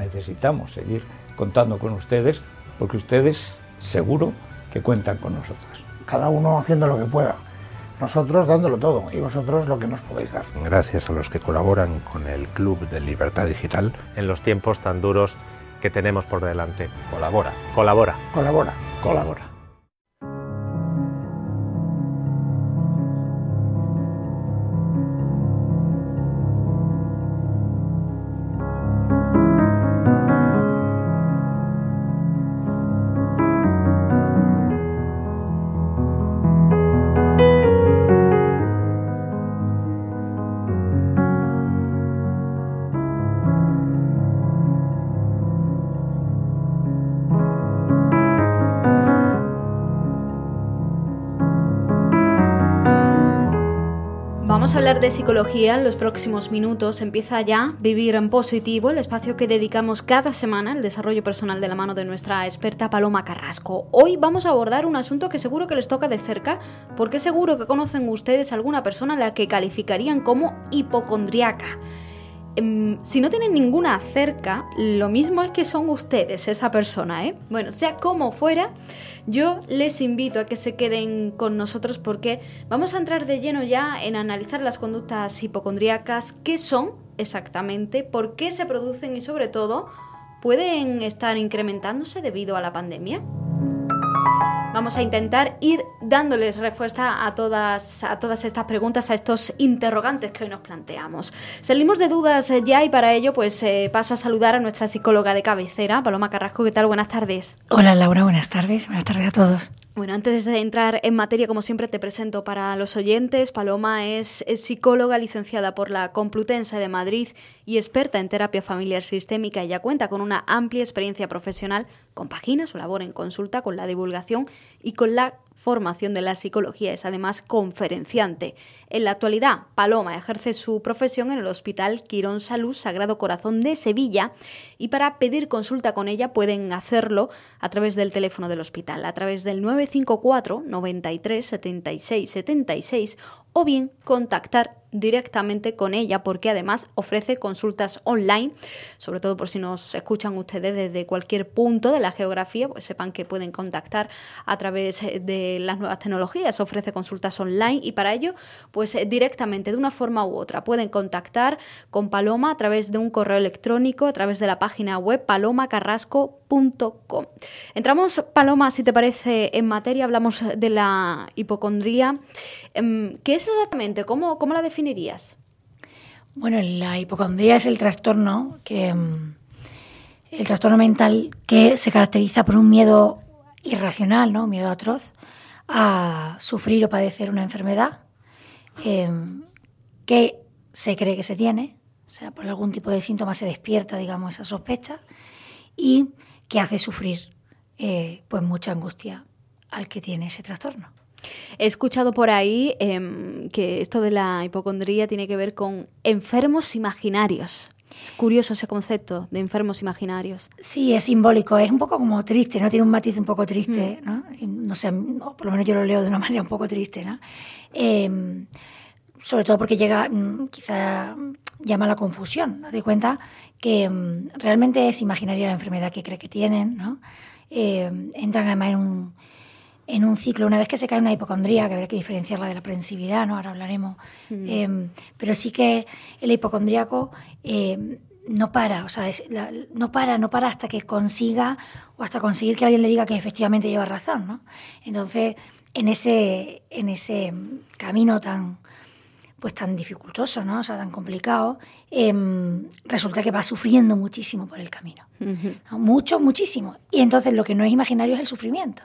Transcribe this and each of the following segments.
Necesitamos seguir contando con ustedes porque ustedes seguro que cuentan con nosotros. Cada uno haciendo lo que pueda. Nosotros dándolo todo y vosotros lo que nos podéis dar. Gracias a los que colaboran con el Club de Libertad Digital. En los tiempos tan duros que tenemos por delante. Colabora. Colabora. Colabora. Colabora. De psicología en los próximos minutos. Empieza ya Vivir en Positivo, el espacio que dedicamos cada semana al desarrollo personal de la mano de nuestra experta Paloma Carrasco. Hoy vamos a abordar un asunto que seguro que les toca de cerca, porque seguro que conocen ustedes alguna persona a la que calificarían como hipocondriaca. Em, si no tienen ninguna cerca, lo mismo es que son ustedes esa persona, ¿eh? Bueno, sea como fuera, yo les invito a que se queden con nosotros porque vamos a entrar de lleno ya en analizar las conductas hipocondríacas, qué son exactamente, por qué se producen y sobre todo, ¿pueden estar incrementándose debido a la pandemia? Vamos a intentar ir dándoles respuesta a todas, a todas estas preguntas, a estos interrogantes que hoy nos planteamos. Salimos de dudas eh, ya y para ello pues eh, paso a saludar a nuestra psicóloga de cabecera, Paloma Carrasco. ¿Qué tal? Buenas tardes. Hola Laura, buenas tardes. Buenas tardes a todos. Bueno, antes de entrar en materia, como siempre te presento para los oyentes, Paloma es, psicóloga licenciada por la Complutense de Madrid y experta en terapia familiar sistémica. Ella cuenta con una amplia experiencia profesional, compagina su labor en consulta con la divulgación y con la formación de la psicología, es además conferenciante. En la actualidad, Paloma ejerce su profesión en el Hospital Quirón Salud Sagrado Corazón de Sevilla y para pedir consulta con ella pueden hacerlo a través del teléfono del hospital, a través del 954 93 76 76 o bien contactar directamente con ella porque además ofrece consultas online, sobre todo por si nos escuchan ustedes desde cualquier punto de la geografía, pues sepan que pueden contactar a través de las nuevas tecnologías, ofrece consultas online y para ello pues directamente de una forma u otra pueden contactar con Paloma a través de un correo electrónico, a través de la página web palomacarrasco.com. Entramos Paloma, si te parece, en materia, hablamos de la hipocondría. Em, ¿Qué es exactamente? ¿Cómo, cómo la Bueno, la hipocondría es el trastorno que mm, el trastorno mental que se caracteriza por un miedo irracional, ¿no? Miedo atroz a sufrir o padecer una enfermedad em, que se cree que se tiene, o sea, por algún tipo de síntoma se despierta, digamos, esa sospecha y que hace sufrir eh, pues mucha angustia al que tiene ese trastorno. He escuchado por ahí em, que esto de la hipocondría tiene que ver con enfermos imaginarios. Es curioso ese concepto de enfermos imaginarios. Sí, es simbólico, es un poco como triste, ¿no? Tiene un matiz un poco triste, mm. ¿no? No sé, por lo menos yo lo leo de una manera un poco triste, ¿no? Em, sobre todo porque llega, mm, quizá llama a la confusión, ¿no? De cuenta que em, realmente es imaginaria la enfermedad que cree que tienen, ¿no? entran además en un en un ciclo. Una vez que se cae una hipocondría, que habría que diferenciarla de la aprensividad, ¿no? Ahora hablaremos. Mm. Em, pero sí que el hipocondríaco em, no para, o sea, no para, no para hasta que consiga o hasta conseguir que alguien le diga que efectivamente lleva razón, ¿no? Entonces, en ese, en ese camino tan pues tan dificultoso, ¿no? O sea, tan complicado, em, resulta que va sufriendo muchísimo por el camino. Mucho, muchísimo. Y entonces lo que no es imaginario es el sufrimiento.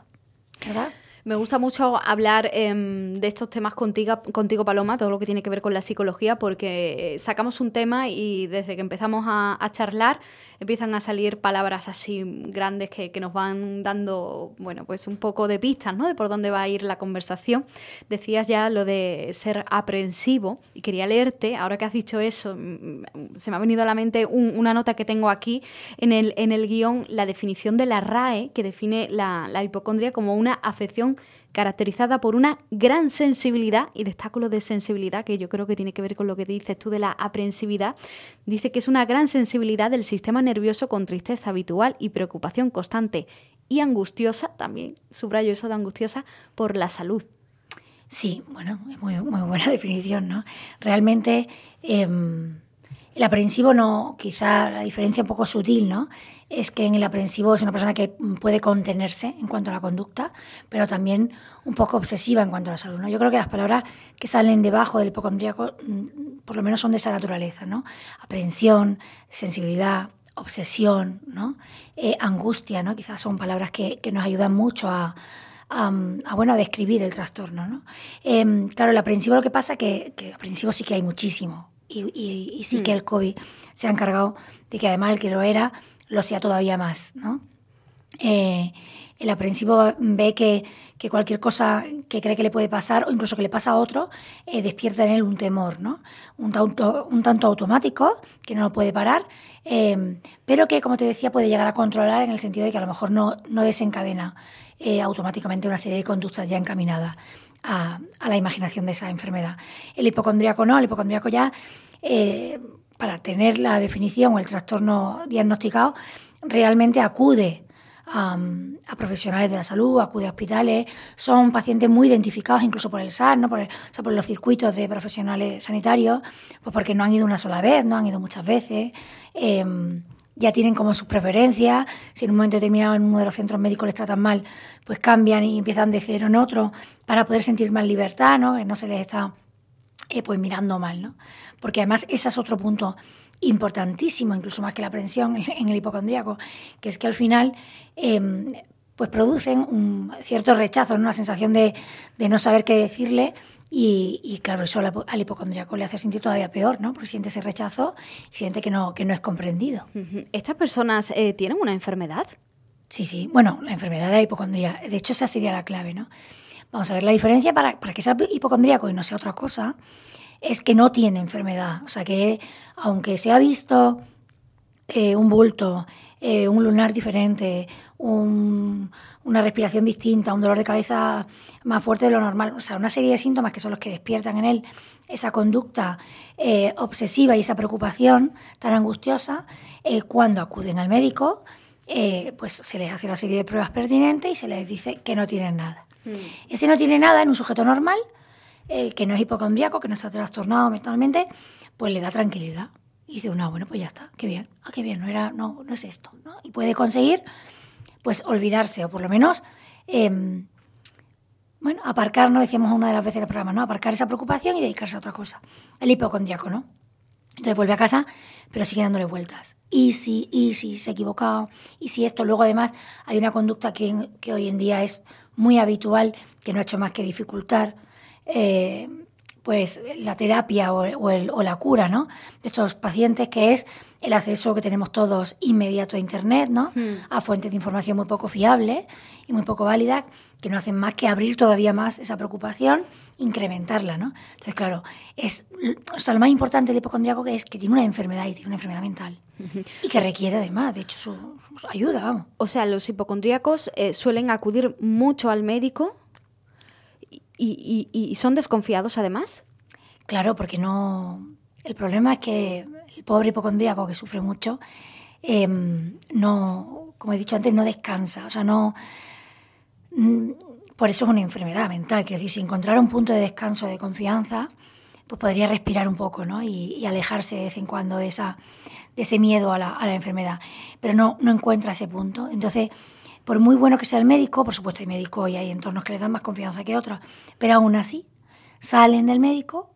Me gusta mucho hablar em, de estos temas contigo, contigo, Paloma, todo lo que tiene que ver con la psicología, porque sacamos un tema y desde que empezamos a, charlar empiezan a salir palabras así grandes que, nos van dando, bueno, pues un poco de pistas, ¿no? De por dónde va a ir la conversación. Decías ya lo de ser aprensivo y quería leerte, ahora que has dicho eso, mm, se me ha venido a la mente una nota que tengo aquí en el, en el guion, la definición de la RAE, que define la, la hipocondria como una afección caracterizada por una gran sensibilidad, y destaco de sensibilidad, que yo creo que tiene que ver con lo que dices tú de la aprensividad, dice que es una gran sensibilidad del sistema nervioso con tristeza habitual y preocupación constante y angustiosa, también subrayo eso de angustiosa, por la salud. Sí, bueno, es muy, muy buena definición, ¿no? Realmente em, el aprensivo no, quizá la diferencia un poco sutil, ¿no? Es que en el aprensivo es una persona que puede contenerse en cuanto a la conducta, pero también un poco obsesiva en cuanto a la salud. Yo creo que las palabras que salen debajo del hipocondríaco mm, por lo menos son de esa naturaleza, ¿no? Aprensión, sensibilidad, obsesión, ¿no? Eh, angustia, ¿no? Quizás son palabras que, nos ayudan mucho a, a, bueno, a describir el trastorno. ¿no? Em, claro, el aprensivo lo que pasa que, que aprensivo sí que hay muchísimo y, y, sí que mm. el COVID se ha encargado de que además el que lo era lo sea todavía más. ¿no? Eh, el aprensivo ve que, que, cualquier cosa que cree que le puede pasar o incluso que le pasa a otro eh, despierta en él un temor, ¿no? un, tanto, un tanto automático que no lo puede parar, em, pero que, como te decía, puede llegar a controlar en el sentido de que a lo mejor no, no desencadena eh, automáticamente una serie de conductas ya encaminadas a, la imaginación de esa enfermedad. El hipocondríaco no, el hipocondríaco ya, eh, para tener la definición o el trastorno diagnosticado, realmente acude a, profesionales de la salud, acude a hospitales, son pacientes muy identificados incluso por el SAR, ¿no? por, o sea, por los circuitos de profesionales sanitarios, pues porque no han ido una sola vez, no han ido muchas veces. Em, ya tienen como sus preferencias, si en un momento determinado en uno de los centros médicos les tratan mal, pues cambian y empiezan de cero en otro para poder sentir más libertad, ¿no? Que no se les está eh, pues mirando mal, ¿no? Porque además ese es otro punto importantísimo, incluso más que la aprensión en el hipocondríaco, que es que al final em, pues producen un cierto rechazo, una sensación de, de no saber qué decirle y, claro, eso al, hipocondríaco le hace sentir todavía peor, ¿no? Porque siente ese rechazo y siente que no, que no es comprendido. ¿Estas personas eh, tienen una enfermedad? Sí, sí. Bueno, la enfermedad de la hipocondría. De hecho, esa sería la clave, ¿no? Vamos a ver, la diferencia para, para que sea hipocondríaco y no sea otra cosa es que no tiene enfermedad. O sea, que aunque se ha visto eh, un bulto, eh, un lunar diferente, una respiración distinta, un dolor de cabeza más fuerte de lo normal, o sea, una serie de síntomas que son los que despiertan en él esa conducta eh, obsesiva y esa preocupación tan angustiosa, cuando acuden al médico, pues se les hace una serie de pruebas pertinentes y se les dice que no tienen nada. Mm. Ese no tiene nada en un sujeto normal, que no es hipocondríaco, que no está trastornado mentalmente, pues le da tranquilidad. Y dice no, bueno, pues ya está, qué bien, ah, qué bien, no, era, no, no es esto, ¿no? Y puede conseguir, pues, olvidarse, o por lo menos, em, bueno, aparcar, ¿no? Decíamos una de las veces en el programa, ¿no? Aparcar esa preocupación y dedicarse a otra cosa. El hipocondriaco, ¿no? Entonces vuelve a casa, pero sigue dándole vueltas. Y si, y si se ha equivocado, y si esto. Luego, además, hay una conducta que, que hoy en día es muy habitual, que no ha hecho más que dificultar eh, pues la terapia o, la cura ¿no? de estos pacientes, que es el acceso que tenemos todos inmediato a Internet, ¿no? Hmm. a fuentes de información muy poco fiables y muy poco válidas, que no hacen más que abrir todavía más esa preocupación, incrementarla. ¿no? Entonces, claro, es o sea, lo más importante del hipocondríaco que es que tiene una enfermedad y tiene una enfermedad mental. Y que requiere además, de hecho, su, ayuda. Vamos. O sea, los hipocondríacos eh, suelen acudir mucho al médico y, son desconfiados además. Claro, porque no. El problema es que el pobre hipocondríaco que sufre mucho, em, no, como he dicho antes, no descansa. O sea, no. Mm, por eso es una enfermedad mental. Quiero decir, si encontrara un punto de descanso, de confianza, pues podría respirar un poco, ¿no? Y, alejarse de vez en cuando de, esa, de ese miedo a la, a la enfermedad. Pero no, no encuentra ese punto. Entonces por muy bueno que sea el médico, por supuesto hay médicos y hay entornos que les dan más confianza que otros, pero aún así salen del médico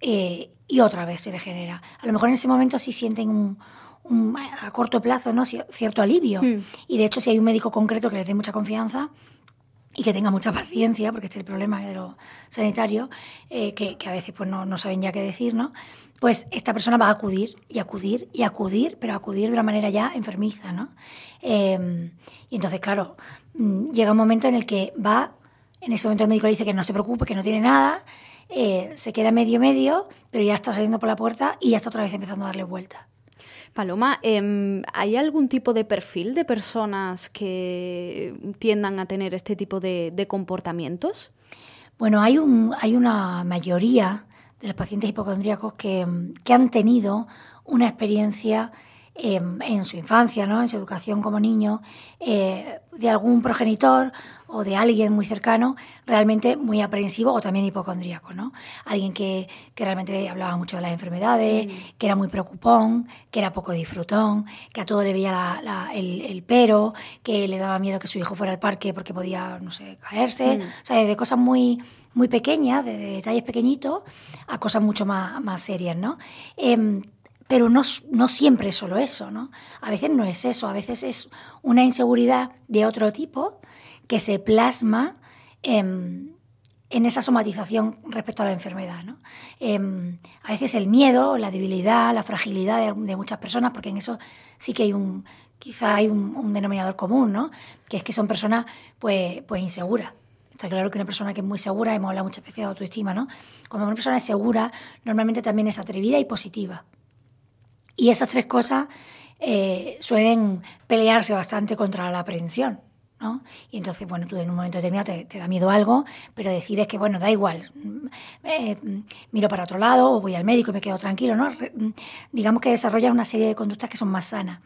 eh, y otra vez se les genera. A lo mejor en ese momento sí sienten un, a corto plazo ¿no? cierto alivio. Hmm. Y de hecho si hay un médico concreto que les dé mucha confianza, y que tenga mucha paciencia, porque este es el problema de los sanitarios, eh, que, a veces pues no, no, saben ya qué decir, ¿no? Pues esta persona va a acudir y acudir y acudir, pero acudir de una manera ya enfermiza, ¿no? Em, y entonces, claro, mm, llega un momento en el que va, en ese momento el médico le dice que no se preocupe, que no tiene nada, eh, se queda medio medio, pero ya está saliendo por la puerta y ya está otra vez empezando a darle vueltas. Paloma, em, ¿hay algún tipo de perfil de personas que tiendan a tener este tipo de, comportamientos? Bueno, hay, un, hay una mayoría de los pacientes hipocondríacos que, que han tenido una experiencia en su infancia, ¿no? en su educación como niño, eh, de algún progenitor o de alguien muy cercano realmente muy aprensivo o también hipocondríaco. ¿no? Alguien que, que realmente hablaba mucho de las enfermedades, mm. que era muy preocupón, que era poco disfrutón, que a todo le veía el, pero, que le daba miedo que su hijo fuera al parque porque podía, no sé, caerse. Mm. O sea, de cosas muy muy pequeñas, de, detalles pequeñitos, a cosas mucho más, más serias, ¿no? Em, pero no, no, siempre es solo eso, ¿no? A veces no es eso, a veces es una inseguridad de otro tipo que se plasma en, esa somatización respecto a la enfermedad, ¿no? Em, a veces el miedo, la debilidad, la fragilidad de, muchas personas, porque en eso sí que hay un, quizá hay un, denominador común, ¿no? Que es que son personas, pues, pues inseguras. Está claro que una persona que es muy segura, hemos hablado muchas veces de autoestima, ¿no? Cuando una persona es segura, normalmente también es atrevida y positiva. Y esas tres cosas eh, suelen pelearse bastante contra la aprensión. ¿no? Y entonces, bueno, tú en un momento determinado te, da miedo algo, pero decides que, bueno, da igual, mm, eh, miro para otro lado o voy al médico y me quedo tranquilo, ¿no? Mm, digamos que desarrollas una serie de conductas que son más sanas.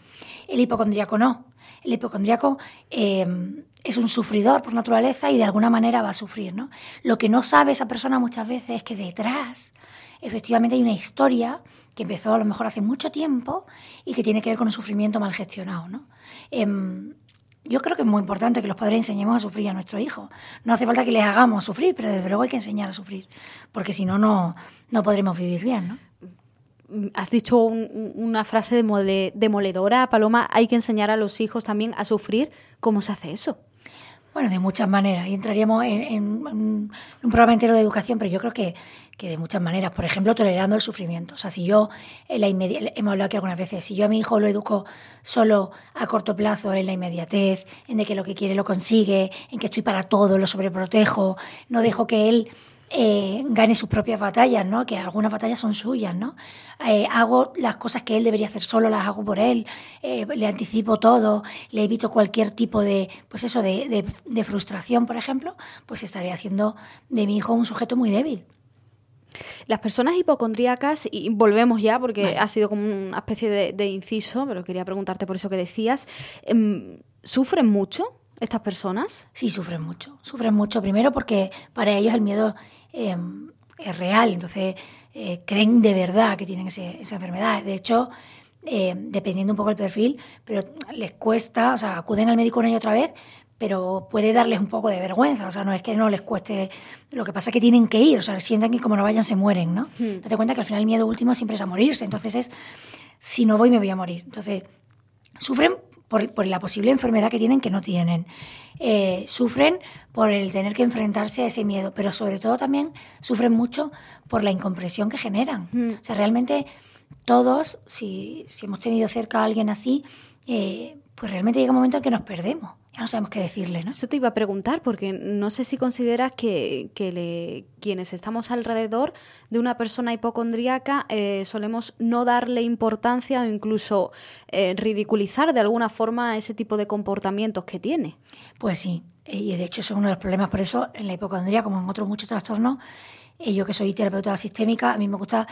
El hipocondríaco no. El hipocondríaco eh, es un sufridor por naturaleza y de alguna manera va a sufrir, ¿no? Lo que no sabe esa persona muchas veces es que detrás efectivamente hay una historia que empezó a lo mejor hace mucho tiempo y que tiene que ver con un sufrimiento mal gestionado. ¿no? Em, yo creo que es muy importante que los padres enseñemos a sufrir a nuestros hijos. No hace falta que les hagamos sufrir, pero desde luego hay que enseñar a sufrir, porque si no, no, no podremos vivir bien. ¿no? Has dicho una frase demoledora, Paloma, hay que enseñar a los hijos también a sufrir. ¿Cómo se hace eso? Bueno, de muchas maneras. Y entraríamos en, un programa entero de educación, pero yo creo que, que, de muchas maneras. Por ejemplo, tolerando el sufrimiento. O sea, si yo, en la hemos hablado aquí algunas veces, si yo a mi hijo lo educo solo a corto plazo, en la inmediatez, en de que lo que quiere lo consigue, en que estoy para todo, lo sobreprotejo, no dejo que él eh, gane sus propias batallas, ¿no? Que algunas batallas son suyas, ¿no? Eh, hago las cosas que él debería hacer solo, las hago por él, eh, le anticipo todo, le evito cualquier tipo de, pues eso, de, frustración, por ejemplo, pues estaré haciendo de mi hijo un sujeto muy débil. Las personas hipocondríacas, y volvemos ya porque ha sido como una especie de, inciso, pero quería preguntarte por eso que decías, em, ¿sufren mucho estas personas? Sí, sufren mucho. Sufren mucho, primero porque para ellos el miedo Em, es real, entonces eh, creen de verdad que tienen esa enfermedad. De hecho, em, dependiendo un poco del perfil, pero les cuesta, o sea, acuden al médico una y otra vez, pero puede darles un poco de vergüenza, o sea, no es que no les cueste, lo que pasa es que tienen que ir, o sea, sienten que como no vayan se mueren, ¿no? Hmm. Date cuenta que al final el miedo último siempre es a morirse, entonces es, si no voy me voy a morir. Entonces, sufren por, la posible enfermedad que tienen que no tienen. Eh, sufren por el tener que enfrentarse a ese miedo, pero sobre todo también sufren mucho por la incomprensión que generan. Mm. O sea, realmente todos, si, si, hemos tenido cerca a alguien así, eh, pues realmente llega un momento en que nos perdemos ya no sabemos qué decirle, ¿no? Eso te iba a preguntar, porque no sé si consideras que, le, quienes estamos alrededor de una persona hipocondríaca eh, solemos no darle importancia o incluso eh, ridiculizar de alguna forma ese tipo de comportamientos que tiene. Pues sí, y de hecho es uno de los problemas. Por eso, en la hipocondría, como en otros muchos trastornos, eh, yo que soy terapeuta sistémica, a mí me gusta,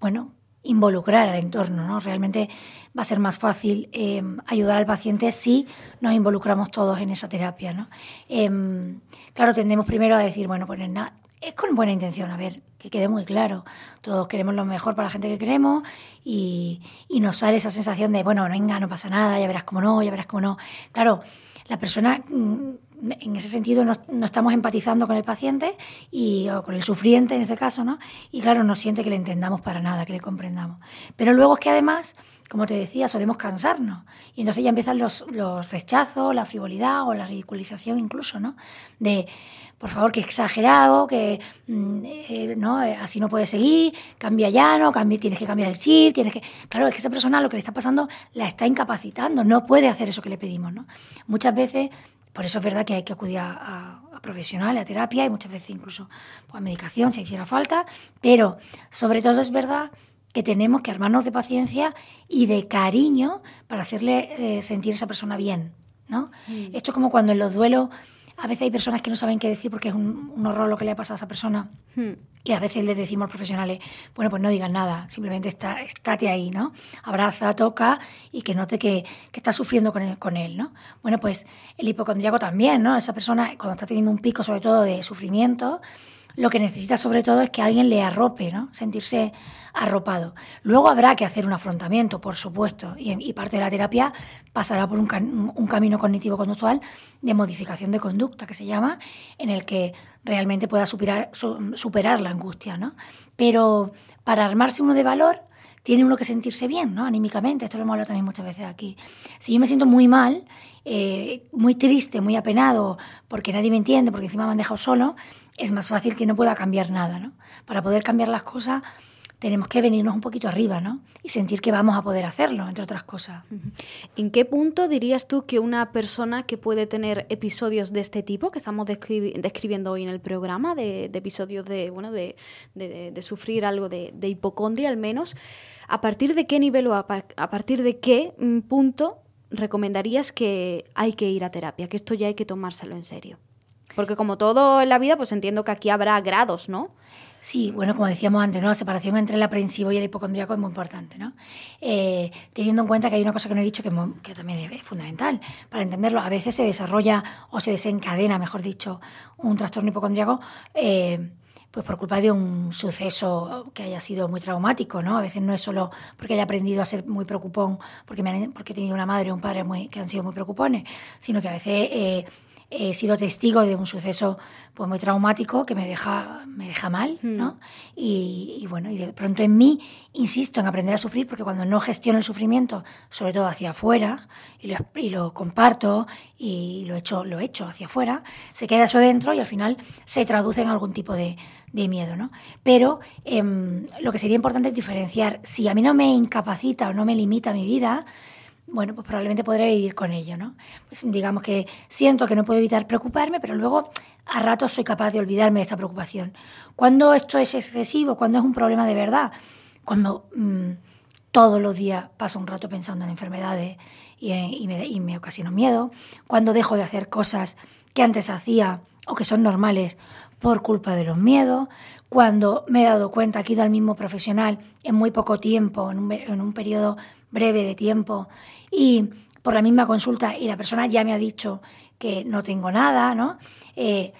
bueno, involucrar al entorno, ¿no? Realmente va a ser más fácil em, ayudar al paciente si nos involucramos todos en esa terapia, ¿no? Em, claro, tendemos primero a decir, bueno, pues nada, es con buena intención, a ver, que quede muy claro. Todos queremos lo mejor para la gente que queremos y, y nos sale esa sensación de, bueno, venga, no pasa nada, ya verás cómo no, ya verás cómo no. Claro, la persona mm, en ese sentido no, estamos empatizando con el paciente y, o con el sufriente en este caso, ¿no? Y claro, no siente que le entendamos para nada, que le comprendamos. Pero luego es que además, como te decía, solemos cansarnos. Y entonces ya empiezan los, los rechazos, la frivolidad o la ridiculización incluso, ¿no? De, por favor, que exagerado, que mm, eh, no, eh, así no puede seguir, cambia ya, no, cambia, tienes que cambiar el chip, tienes que... Claro, es que esa persona lo que le está pasando la está incapacitando, no puede hacer eso que le pedimos, ¿no? Muchas veces por eso es verdad que hay que acudir a, profesionales, a terapia y muchas veces incluso pues, a medicación si hiciera falta, pero sobre todo es verdad que tenemos que armarnos de paciencia y de cariño para hacerle eh, sentir a esa persona bien, ¿no? Mm. Esto es como cuando en los duelos a veces hay personas que no saben qué decir porque es un, un horror lo que le ha pasado a esa persona. Hmm. Y a veces les decimos a los profesionales, bueno, pues no digas nada, simplemente está, estate ahí, ¿no? Abraza, toca y que note que, que estás sufriendo con él, con él, ¿no? Bueno, pues el hipocondríaco también, ¿no? Esa persona, cuando está teniendo un pico, sobre todo de sufrimiento, lo que necesita sobre todo es que alguien le arrope, ¿no? Sentirse arropado. Luego habrá que hacer un afrontamiento, por supuesto, y, parte de la terapia pasará por un, un camino cognitivo-conductual de modificación de conducta, que se llama, en el que realmente pueda superar, su- superar la angustia, ¿no? Pero para armarse uno de valor, tiene uno que sentirse bien, ¿no? Anímicamente, esto lo hemos hablado también muchas veces aquí. Si yo me siento muy mal, eh, muy triste, muy apenado, porque nadie me entiende, porque encima me han dejado solo, es más fácil que no pueda cambiar nada, ¿no? Para poder cambiar las cosas tenemos que venirnos un poquito arriba, ¿no? Y sentir que vamos a poder hacerlo, entre otras cosas. ¿En qué punto dirías tú que una persona que puede tener episodios de este tipo, que estamos describi- describiendo hoy en el programa, de, episodios de, bueno, de, sufrir algo de, hipocondria al menos, ¿a partir de qué nivel o a partir de qué mm, punto recomendarías que hay que ir a terapia, que esto ya hay que tomárselo en serio? Porque como todo en la vida, pues entiendo que aquí habrá grados, ¿no? Sí, bueno, como decíamos antes, ¿no? la separación entre el aprensivo y el hipocondríaco es muy importante, ¿no? Eh, teniendo en cuenta que hay una cosa que no he dicho que, que también es fundamental para entenderlo. A veces se desarrolla o se desencadena, mejor dicho, un trastorno hipocondríaco eh, pues por culpa de un suceso que haya sido muy traumático, ¿no? A veces no es solo porque haya aprendido a ser muy preocupón, porque, me han- porque he tenido una madre o un padre muy, que han sido muy preocupones, sino que a veces... eh, he sido testigo de un suceso pues muy traumático que me deja me deja mal no y, y bueno y de pronto en mí insisto en aprender a sufrir porque cuando no gestiono el sufrimiento sobre todo hacia afuera y lo, y lo comparto y lo echo lo echo hacia afuera se queda eso dentro y al final se traduce en algún tipo de, de miedo no pero em, lo que sería importante es diferenciar si a mí no me incapacita o no me limita mi vida bueno, pues probablemente podré vivir con ello, ¿no? Pues digamos que siento que no puedo evitar preocuparme, pero luego a ratos soy capaz de olvidarme de esta preocupación. Cuando esto es excesivo, cuando es un problema de verdad, cuando mm, todos los días paso un rato pensando en enfermedades y, me, y me miedo, cuando dejo de hacer cosas que antes hacía o que son normales por culpa de los miedos, cuando me he dado cuenta que he ido al mismo profesional en muy poco tiempo, en un, en un periodo breve de tiempo, y por la misma consulta y la persona ya me ha dicho que no tengo nada, ¿no? Eh,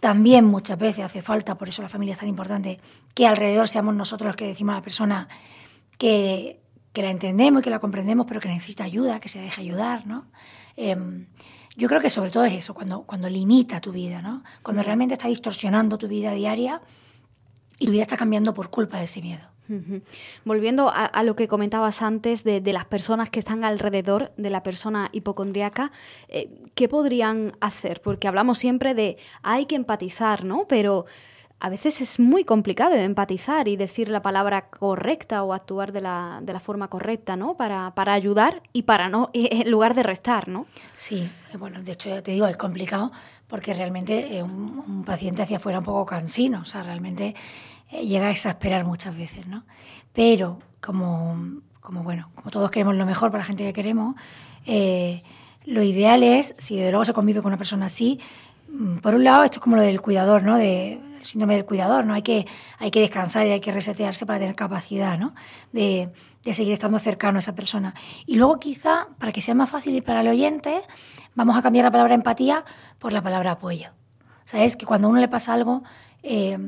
también muchas veces hace falta, por eso la familia es tan importante, que alrededor seamos nosotros los que decimos a la persona que, que la entendemos y que la comprendemos, pero que necesita ayuda, que se deje ayudar, ¿no? Eh, yo creo que sobre todo es eso, cuando, cuando limita tu vida, ¿no? Cuando realmente está distorsionando tu vida diaria y tu vida está cambiando por culpa de ese miedo. Volviendo a, lo que comentabas antes de, de las personas que están alrededor de la persona hipocondríaca, eh, ¿qué podrían hacer? Porque hablamos siempre de hay que empatizar, ¿no? Pero a veces es muy complicado empatizar y decir la palabra correcta o actuar de la, de la forma correcta, ¿no? Para, para ayudar y para no, en lugar de restar, ¿no? Sí, eh, bueno, de hecho ya te digo, es complicado porque realmente eh, un, un paciente hacia afuera un poco cansino, o sea, realmente eh, llega a exasperar muchas veces, ¿no? Pero como, como bueno, como todos queremos lo mejor para la gente que queremos, eh, lo ideal es, si de luego se convive con una persona así, mm, por un lado, esto es como lo del cuidador, ¿no? Síndrome del cuidador, ¿no? Hay que, hay que descansar y hay que resetearse para tener capacidad, ¿no? De, de seguir estando cercano a esa persona. Y luego quizá, para que sea más fácil y para el oyente, vamos a cambiar la palabra empatía por la palabra apoyo. O sea, es que cuando a uno le pasa algo, eh,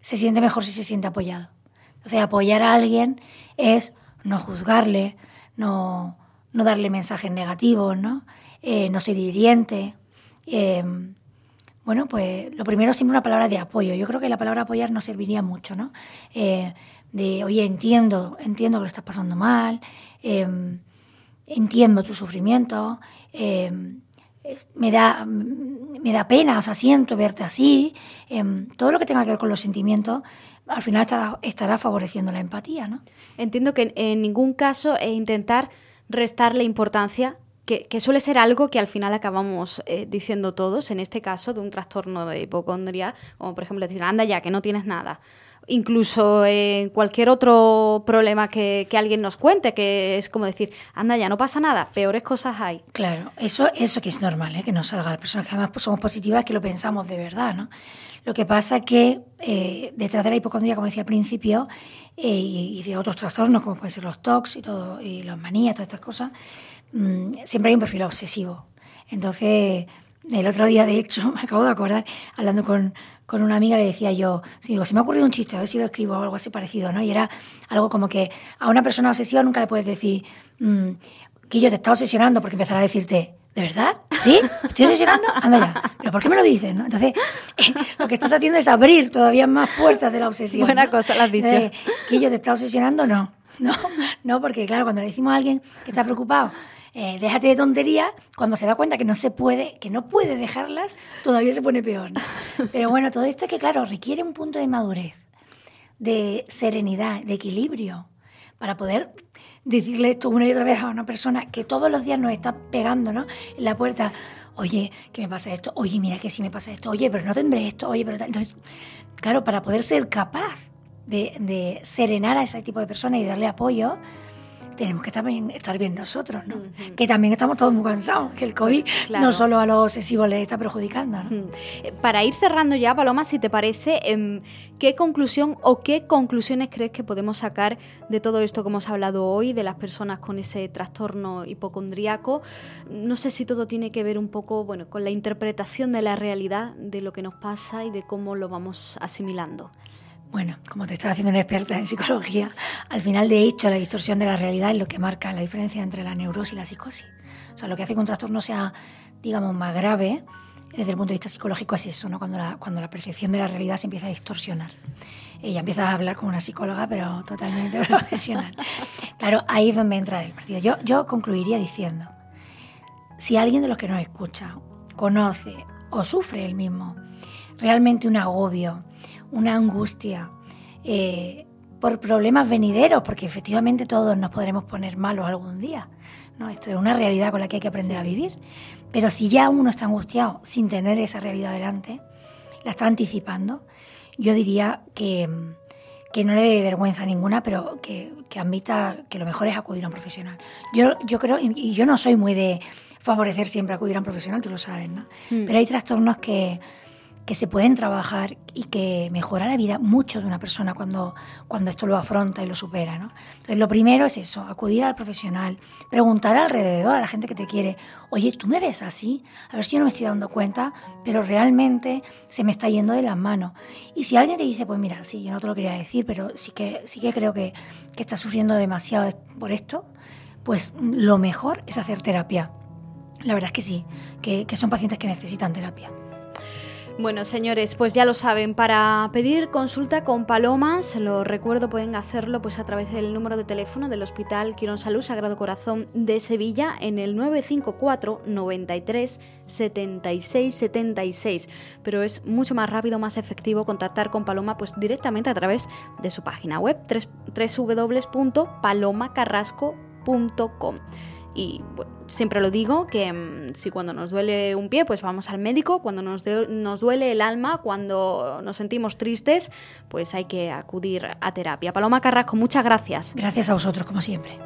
se siente mejor si se siente apoyado. Entonces, apoyar a alguien es no juzgarle, no, no darle mensajes negativos, ¿no? Eh, no ser hiriente. Eh, bueno, pues lo primero siempre una palabra de apoyo. Yo creo que la palabra apoyar nos serviría mucho, ¿no? Eh, de, oye, entiendo, entiendo que lo estás pasando mal, eh, entiendo tu sufrimiento, eh, me, da, me da pena, o sea, siento verte así. eh, todo lo que tenga que ver con los sentimientos, al final estará, estará favoreciendo la empatía, ¿no? Entiendo que en ningún caso es intentar restarle importancia que, suele ser algo que al final acabamos eh, diciendo todos, en este caso de un trastorno de hipocondria, como por ejemplo decir, anda ya, que no tienes nada. incluso en cualquier otro problema que, alguien nos cuente, que es como decir, anda ya, no pasa nada, peores cosas hay. Claro, eso, eso que es normal, ¿eh? que nos salga la persona que además pues, somos positivas, que lo pensamos de verdad, ¿no? Lo que pasa que eh, detrás de la hipocondría, como decía al principio, eh, y, de otros trastornos, como pueden ser los TOCs y, todo, y las manías, todas estas cosas, mmm, siempre hay un perfil obsesivo. Entonces, el otro día, de hecho, me acabo de acordar, hablando con, con una amiga, le decía yo, digo, se me ha ocurrido un chiste, a ver si lo escribo o algo así parecido, ¿no? Y era algo como que a una persona obsesiva nunca le puedes decir, mmm, que yo te está obsesionando porque empezará a decirte, ¿De verdad? ¿Sí? ¿Estoy obsesionando? Anda ya. ¿Pero por qué me lo dices? ¿no? Entonces, lo que estás haciendo es abrir todavía más puertas de la obsesión. Buena cosa, lo has dicho. ¿Que yo te está obsesionando? No. No, no, porque claro, cuando le decimos a alguien que está preocupado, eh, déjate de tontería, cuando se da cuenta que no se puede, que no puede dejarlas, todavía se pone peor. ¿no? Pero bueno, todo esto es que, claro, requiere un punto de madurez, de serenidad, de equilibrio, para poder decirle esto una y otra vez a una persona que todos los días nos está pegando ¿no? en la puerta, oye, que me pasa esto, oye, mira que si me pasa esto, oye, pero no tendré esto, oye, pero... Entonces, claro, para poder ser capaz de, de serenar a ese tipo de personas y darle apoyo, tenemos que también estar bien nosotros, ¿no? Que también estamos todos muy cansados, que el COVID no solo a los obsesivos les está perjudicando, ¿no? Eh, para ir cerrando ya, Paloma, si te parece, em, ¿qué conclusión o qué conclusiones crees que podemos sacar de todo esto que hemos hablado hoy, de las personas con ese trastorno hipocondríaco? No sé si todo tiene que ver un poco, bueno, con la interpretación de la realidad, de lo que nos pasa y de cómo lo vamos asimilando. Bueno, como te estás haciendo una experta en psicología, al final, de hecho, la distorsión de la realidad es lo que marca la diferencia entre la neurosis y la psicosis. O sea, lo que hace que un trastorno sea, digamos, más grave desde el punto de vista psicológico es eso, ¿no? Cuando la, cuando la percepción de la realidad se empieza a distorsionar. Ella empieza a hablar como una psicóloga, pero totalmente profesional. Claro, ahí es donde entra el partido. Yo, yo concluiría diciendo, si alguien de los que nos escucha conoce o sufre el mismo realmente un agobio, una angustia eh, por problemas venideros, porque efectivamente todos nos podremos poner malos algún día. ¿no? Esto es una realidad con la que hay que aprender a vivir. Pero si ya uno está angustiado sin tener esa realidad delante, la está anticipando, yo diría que, que no le dé vergüenza ninguna, pero que, que, admita que lo mejor es acudir a un profesional. Yo, yo creo, y yo no soy muy de favorecer siempre acudir a un profesional, tú lo sabes, ¿no? Mm. Pero hay trastornos que, que se pueden trabajar y que mejora la vida mucho de una persona cuando, cuando esto lo afronta y lo supera. Entonces, lo primero es eso, acudir al profesional, preguntar alrededor a la gente que te quiere, oye, ¿tú me ves así? A ver si yo no me estoy dando cuenta, pero realmente se me está yendo de las manos. Y si alguien te dice, pues mira, sí, yo no te lo quería decir, pero sí que, sí que creo que, que estás sufriendo demasiado por esto, pues lo mejor es hacer terapia. La verdad es que sí, que, que son pacientes que necesitan terapia. Bueno, señores, pues ya lo saben, para pedir consulta con Paloma, se lo recuerdo, pueden hacerlo pues a través del número de teléfono del Hospital Quirón Salud Sagrado Corazón de Sevilla en el 954 93 76 76. Pero es mucho más rápido, más efectivo contactar con Paloma pues directamente a través de su página web www.palomacarrasco.com. Y siempre lo digo, que mm, si cuando nos duele un pie, pues vamos al médico, cuando nos, nos duele el alma, cuando nos sentimos tristes, pues hay que acudir a terapia. Paloma Carrasco, muchas gracias. Gracias a vosotros, como siempre.